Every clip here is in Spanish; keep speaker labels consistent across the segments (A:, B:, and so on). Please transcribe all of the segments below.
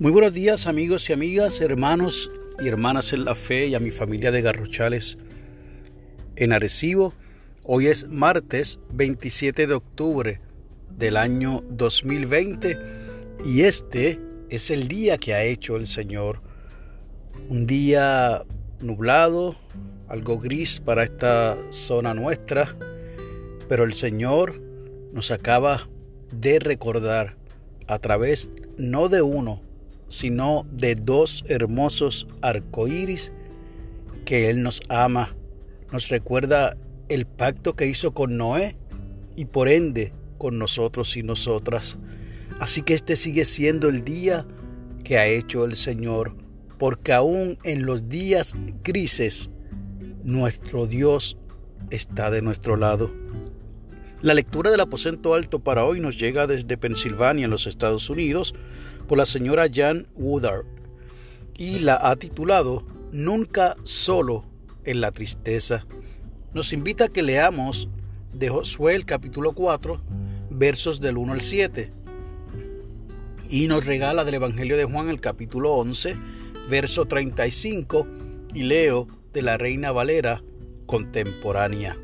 A: Muy buenos días amigos y amigas, hermanos y hermanas en la fe y a mi familia de Garrochales en Arecibo. Hoy es martes 27 de octubre del año 2020 y este es el día que ha hecho el Señor. Un día nublado, algo gris para esta zona nuestra, pero el Señor nos acaba de recordar a través no de uno, sino de dos hermosos arcoíris que Él nos ama. Nos recuerda el pacto que hizo con Noé y por ende con nosotros y nosotras. Así que este sigue siendo el día que ha hecho el Señor, porque aún en los días grises, nuestro Dios está de nuestro lado. La lectura del aposento alto para hoy nos llega desde Pensilvania, en los Estados Unidos, por la señora Jan Woodard y la ha titulado Nunca solo en la tristeza. Nos invita a que leamos de Josué el capítulo 4, versos del 1 al 7. Y nos regala del Evangelio de Juan el capítulo 11, verso 35, y leo de la Reina Valera contemporánea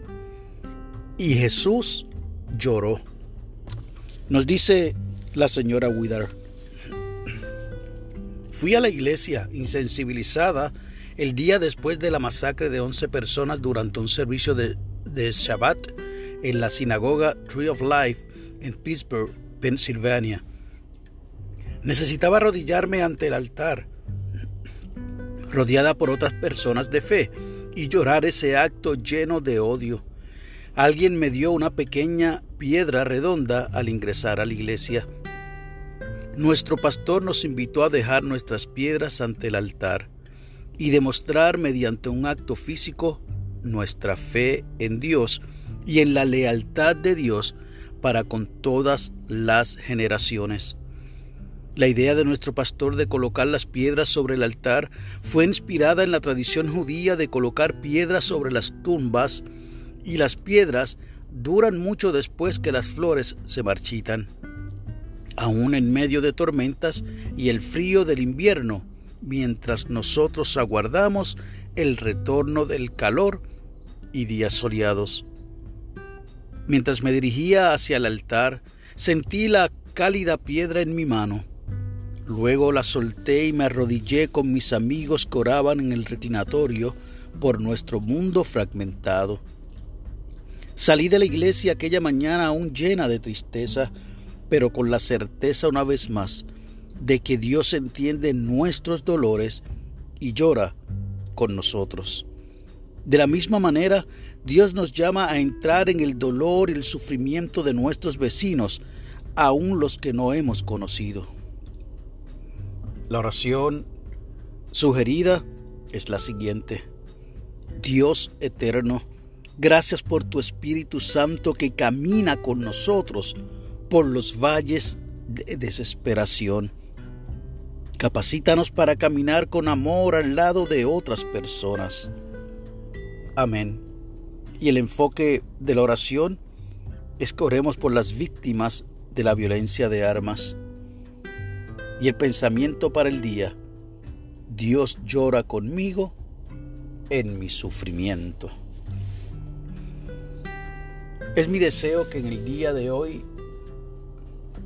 A: y Jesús lloró. Nos dice la señora Wither. Fui a la iglesia insensibilizada el día después de la masacre de 11 personas durante un servicio de, de Shabbat en la sinagoga Tree of Life en Pittsburgh, Pennsylvania. Necesitaba arrodillarme ante el altar, rodeada por otras personas de fe, y llorar ese acto lleno de odio Alguien me dio una pequeña piedra redonda al ingresar a la iglesia. Nuestro pastor nos invitó a dejar nuestras piedras ante el altar y demostrar mediante un acto físico nuestra fe en Dios y en la lealtad de Dios para con todas las generaciones. La idea de nuestro pastor de colocar las piedras sobre el altar fue inspirada en la tradición judía de colocar piedras sobre las tumbas y las piedras duran mucho después que las flores se marchitan. Aún en medio de tormentas y el frío del invierno, mientras nosotros aguardamos el retorno del calor y días soleados. Mientras me dirigía hacia el altar, sentí la cálida piedra en mi mano. Luego la solté y me arrodillé con mis amigos que oraban en el reclinatorio por nuestro mundo fragmentado. Salí de la iglesia aquella mañana aún llena de tristeza, pero con la certeza una vez más de que Dios entiende nuestros dolores y llora con nosotros. De la misma manera, Dios nos llama a entrar en el dolor y el sufrimiento de nuestros vecinos, aun los que no hemos conocido. La oración sugerida es la siguiente. Dios eterno, Gracias por tu Espíritu Santo que camina con nosotros por los valles de desesperación. Capacítanos para caminar con amor al lado de otras personas. Amén. Y el enfoque de la oración es que oremos por las víctimas de la violencia de armas. Y el pensamiento para el día, Dios llora conmigo en mi sufrimiento. Es mi deseo que en el día de hoy,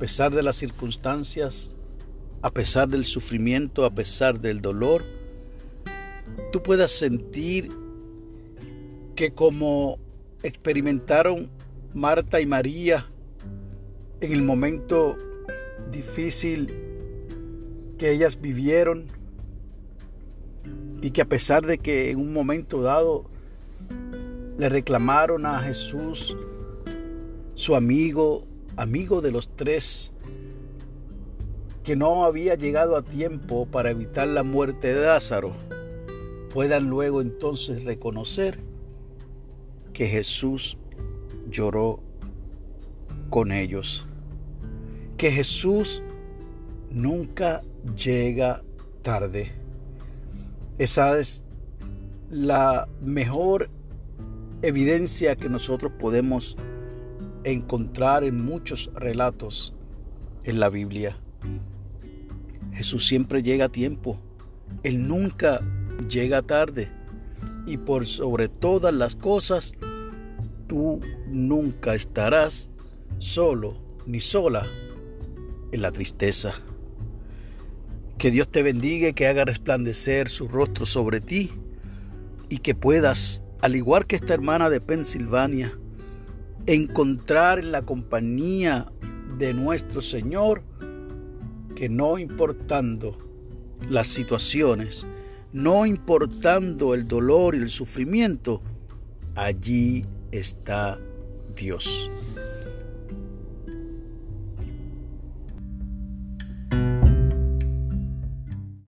A: pesar de las circunstancias, a pesar del sufrimiento, a pesar del dolor, tú puedas sentir que como experimentaron Marta y María en el momento difícil que ellas vivieron y que a pesar de que en un momento dado le reclamaron a Jesús su amigo, amigo de los tres, que no había llegado a tiempo para evitar la muerte de Lázaro, puedan luego entonces reconocer que Jesús lloró con ellos, que Jesús nunca llega tarde. Esa es la mejor evidencia que nosotros podemos encontrar en muchos relatos en la Biblia. Jesús siempre llega a tiempo. Él nunca llega tarde. Y por sobre todas las cosas, tú nunca estarás solo ni sola en la tristeza. Que Dios te bendiga que haga resplandecer su rostro sobre ti y que puedas, al igual que esta hermana de Pensilvania, encontrar en la compañía de nuestro Señor que no importando las situaciones, no importando el dolor y el sufrimiento, allí está Dios.